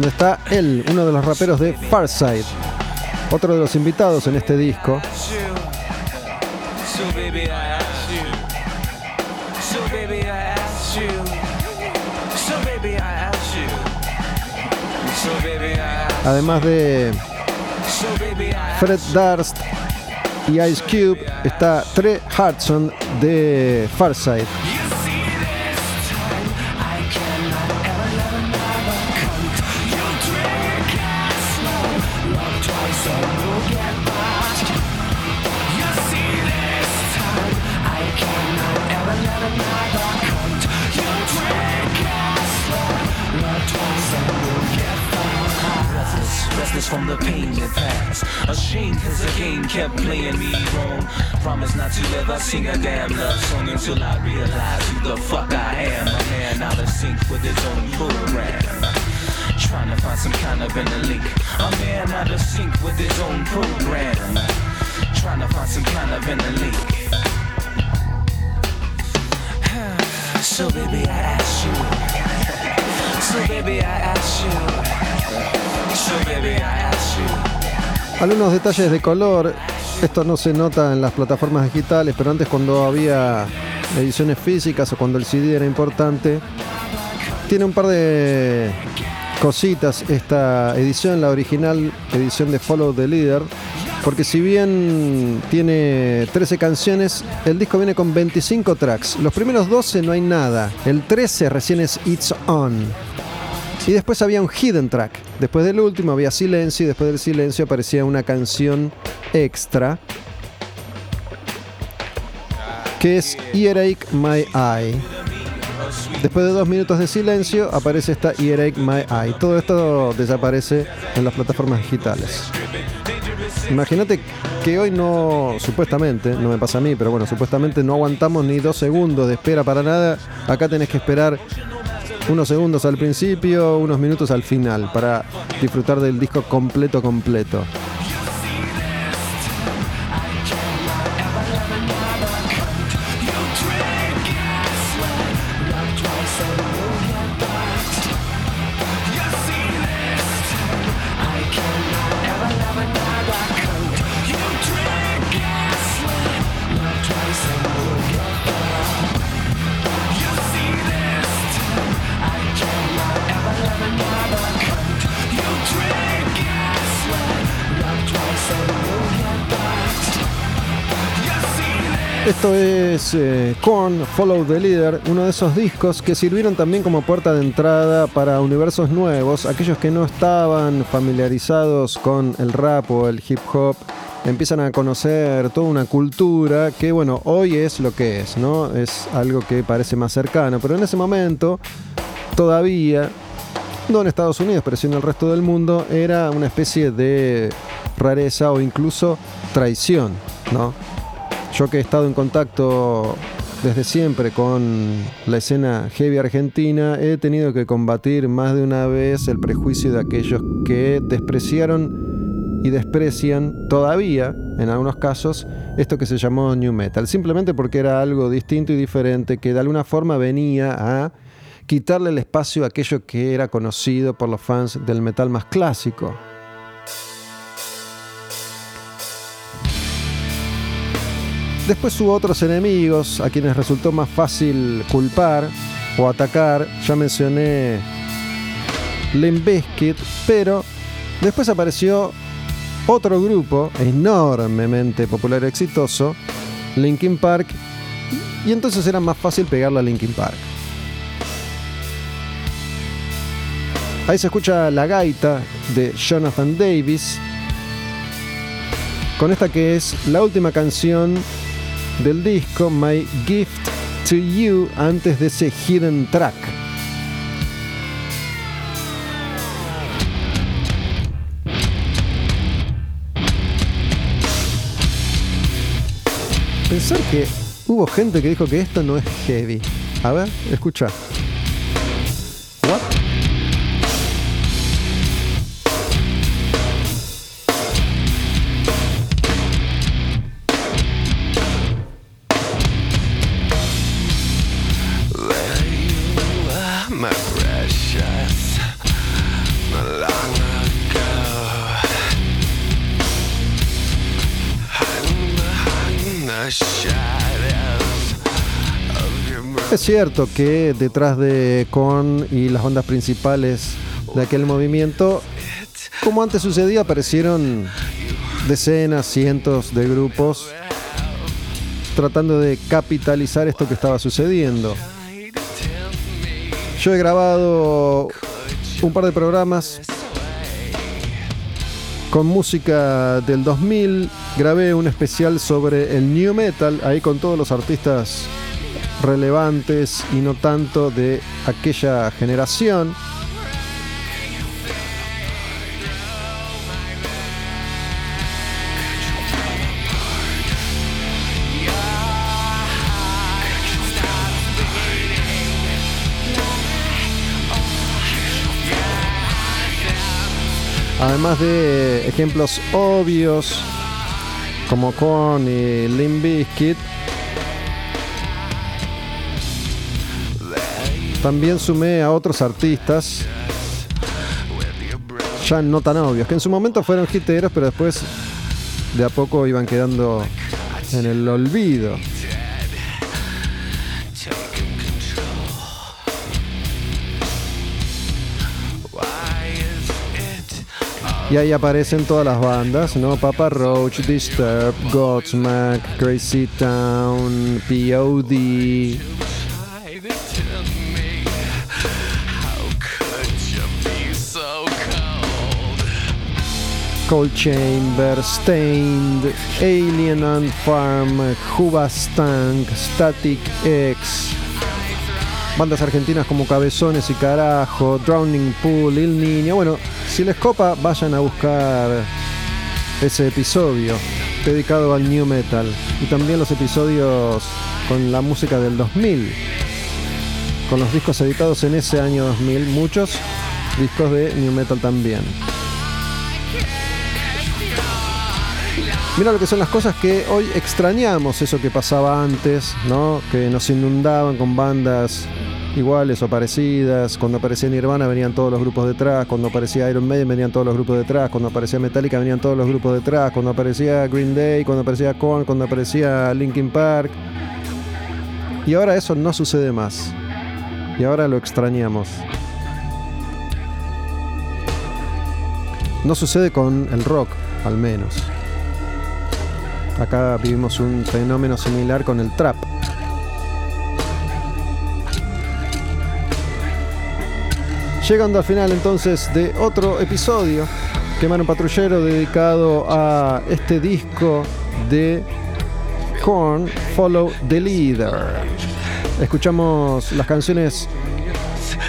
S1: Está él, uno de los raperos de Farside. Otro de los invitados en este disco. Además de Fred Durst y Ice Cube, está Trey Hudson de Farside. From the pain that passed. Ashamed cause the game kept playing me wrong. Promise not to ever sing a damn love song until I realize who the fuck I am. A man out of sync with his own program. Trying to find some kind of inner link. A man out of sync with his own program. Trying to find some kind of inner link. so baby, I ask you. So baby, I ask you. Algunos detalles de color, esto no se nota en las plataformas digitales, pero antes cuando había ediciones físicas o cuando el CD era importante, tiene un par de cositas esta edición, la original edición de Follow the Leader, porque si bien tiene 13 canciones, el disco viene con 25 tracks. Los primeros 12 no hay nada, el 13 recién es It's On. Y después había un hidden track. Después del último había silencio y después del silencio aparecía una canción extra que es Earache My Eye. Después de dos minutos de silencio aparece esta Earache My Eye. Todo esto desaparece en las plataformas digitales. Imagínate que hoy no, supuestamente, no me pasa a mí, pero bueno, supuestamente no aguantamos ni dos segundos de espera para nada. Acá tenés que esperar unos segundos al principio, unos minutos al final, para disfrutar del disco completo, completo. Esto es eh, Korn, Follow the Leader, uno de esos discos que sirvieron también como puerta de entrada para universos nuevos, aquellos que no estaban familiarizados con el rap o el hip hop, empiezan a conocer toda una cultura que bueno, hoy es lo que es, ¿no? Es algo que parece más cercano, pero en ese momento todavía, no en Estados Unidos, pero sí en el resto del mundo, era una especie de rareza o incluso traición, ¿no? Yo que he estado en contacto desde siempre con la escena heavy argentina, he tenido que combatir más de una vez el prejuicio de aquellos que despreciaron y desprecian todavía, en algunos casos, esto que se llamó New Metal, simplemente porque era algo distinto y diferente que de alguna forma venía a quitarle el espacio a aquello que era conocido por los fans del metal más clásico, Después hubo otros enemigos a quienes resultó más fácil culpar o atacar. Ya mencioné Limp Bizkit, pero después apareció otro grupo enormemente popular y exitoso, Linkin Park, y entonces era más fácil pegarle a Linkin Park. Ahí se escucha la gaita de Jonathan Davis, con esta que es la última canción del disco My Gift to You antes de ese hidden track. Pensar que hubo gente que dijo que esto no es heavy. A ver, escucha. Es cierto que detrás de Korn y las bandas principales de aquel movimiento, como antes sucedía, aparecieron decenas, cientos de grupos tratando de capitalizar esto que estaba sucediendo. Yo he grabado un par de programas con música del 2000. Grabé un especial sobre el new metal, ahí con todos los artistas relevantes y no tanto de aquella generación. Además de ejemplos obvios como y Limp Bizkit, también sumé a otros artistas ya no tan obvios, que en su momento fueron hiteros, pero después de a poco iban quedando en el olvido. Y ahí aparecen todas las bandas, ¿no? Papa Roach, Disturbed, Godsmack, Crazy Town, POD. Cold Chamber, Stained, Alien and Farm, Hubastank, Static X. Bandas argentinas como Cabezones y Carajo, Drowning Pool, Il Niño. Bueno, si les copa, vayan a buscar ese episodio dedicado al new metal y también los episodios con la música del 2000, con los discos editados en ese año 2000, muchos discos de new metal también. Mira lo que son las cosas que hoy extrañamos, eso que pasaba antes, ¿no? Que nos inundaban con bandas iguales o parecidas. Cuando aparecía Nirvana venían todos los grupos detrás. Cuando aparecía Iron Maiden venían todos los grupos detrás. Cuando aparecía Metallica venían todos los grupos detrás. Cuando aparecía Green Day, cuando aparecía Korn, cuando aparecía Linkin Park. Y ahora eso no sucede más. Y ahora lo extrañamos. No sucede con el rock, al menos. Acá vivimos un fenómeno similar con el trap. Llegando al final entonces de otro episodio, Quemar un patrullero dedicado a este disco de Korn, Follow the Leader. Escuchamos las canciones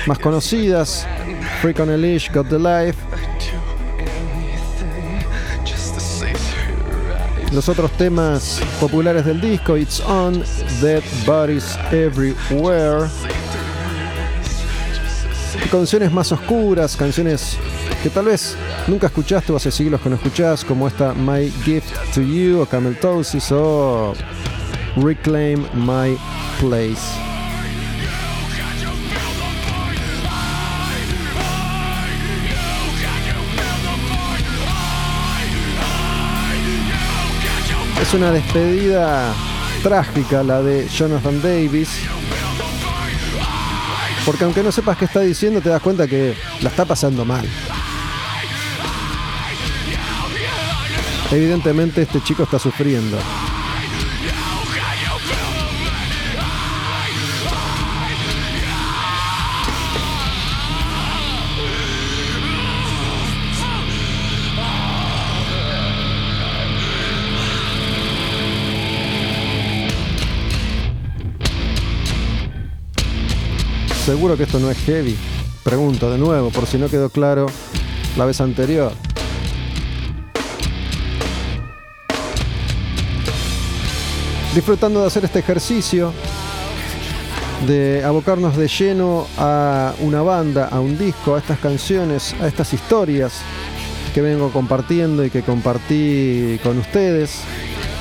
S1: más conocidas, Freak on a Leash, Got the Life, los otros temas populares del disco, It's On, Dead Bodies Everywhere. Canciones más oscuras, canciones que tal vez nunca escuchaste o hace siglos que no escuchás, como esta My Gift to You o Camel Tosis o Reclaim My Place. Es una despedida trágica la de Jonathan Davis. Porque aunque no sepas qué está diciendo, te das cuenta que la está pasando mal. Evidentemente este chico está sufriendo. ¿Seguro que esto no es heavy? Pregunto de nuevo, por si no quedó claro la vez anterior. Disfrutando de hacer este ejercicio, de abocarnos de lleno a una banda, a un disco, a estas canciones, a estas historias que vengo compartiendo y que compartí con ustedes,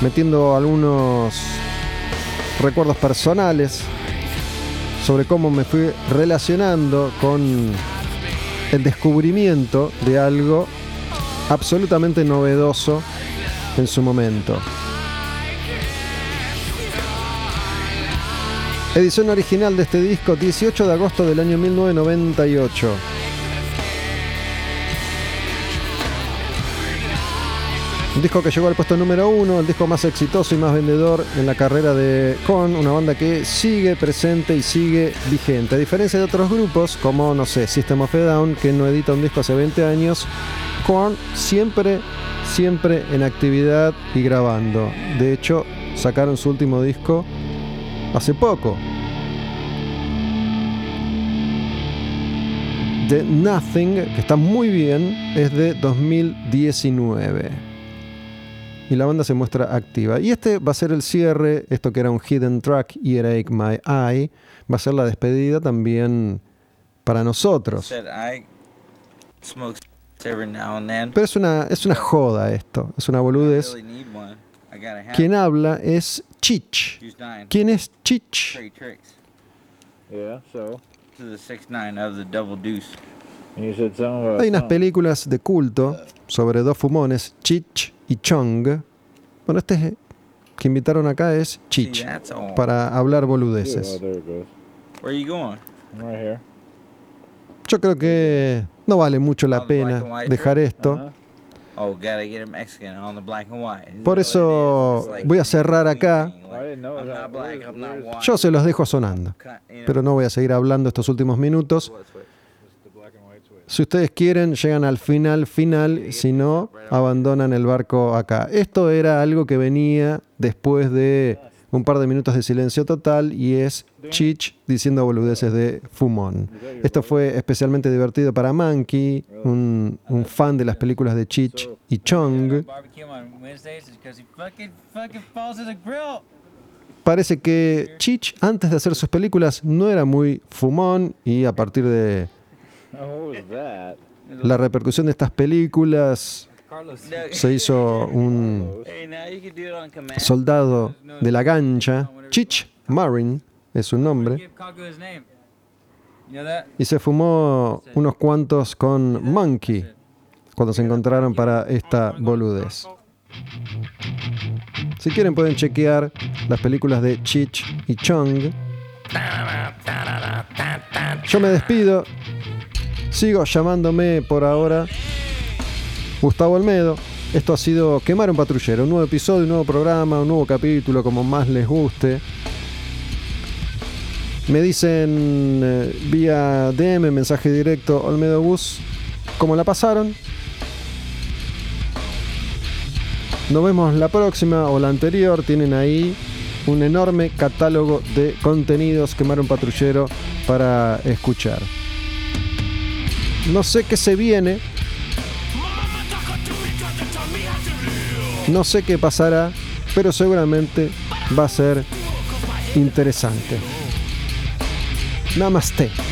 S1: metiendo algunos recuerdos personales sobre cómo me fui relacionando con el descubrimiento de algo absolutamente novedoso en su momento. Edición original de este disco, 18 de agosto del año 1998. Un disco que llegó al puesto número uno, el disco más exitoso y más vendedor en la carrera de Korn, una banda que sigue presente y sigue vigente. A diferencia de otros grupos, como, no sé, System of a Down, que no edita un disco hace 20 años, Korn siempre, siempre en actividad y grabando. De hecho, sacaron su último disco hace poco. The Nothing, que está muy bien, es de 2019 y la banda se muestra activa. Y este va a ser el cierre, esto que era un hidden track, Earache My Eye, va a ser la despedida también para nosotros. Pero es una, es una joda esto, es una boludez. Quien habla es Chich. ¿Quién es Chich? Hay unas películas de culto sobre dos fumones, Chich y Chong. Bueno, este que invitaron acá es Chich para hablar boludeces. Yo creo que no vale mucho la pena dejar esto. Oh, Por eso voy a cerrar acá. Yo se los dejo sonando, pero no voy a seguir hablando estos últimos minutos. Si ustedes quieren, llegan al final, final, si no, abandonan el barco acá. Esto era algo que venía después de un par de minutos de silencio total y es Chich diciendo boludeces de Fumón. Esto fue especialmente divertido para Monkey, un, fan de las películas de Chich y Chong. Parece que Chich antes de hacer sus películas no era muy fumón y a partir de la repercusión de estas películas se hizo un soldado de la gancha, Chich Marin es su nombre, y se fumó unos cuantos con Monkey cuando se encontraron para esta boludez. Si quieren pueden chequear las películas de Chich y Chong. Yo me despido Sigo llamándome por ahora Gustavo Almedo. Esto ha sido Quemar un patrullero, un nuevo episodio, un nuevo programa, un nuevo capítulo, como más les guste. Me dicen eh, vía DM, mensaje directo, Olmedo Bus, cómo la pasaron. Nos vemos la próxima o la anterior. Tienen ahí un enorme catálogo de contenidos Quemar un patrullero para escuchar. No sé qué se viene. No sé qué pasará, pero seguramente va a ser interesante. Namaste.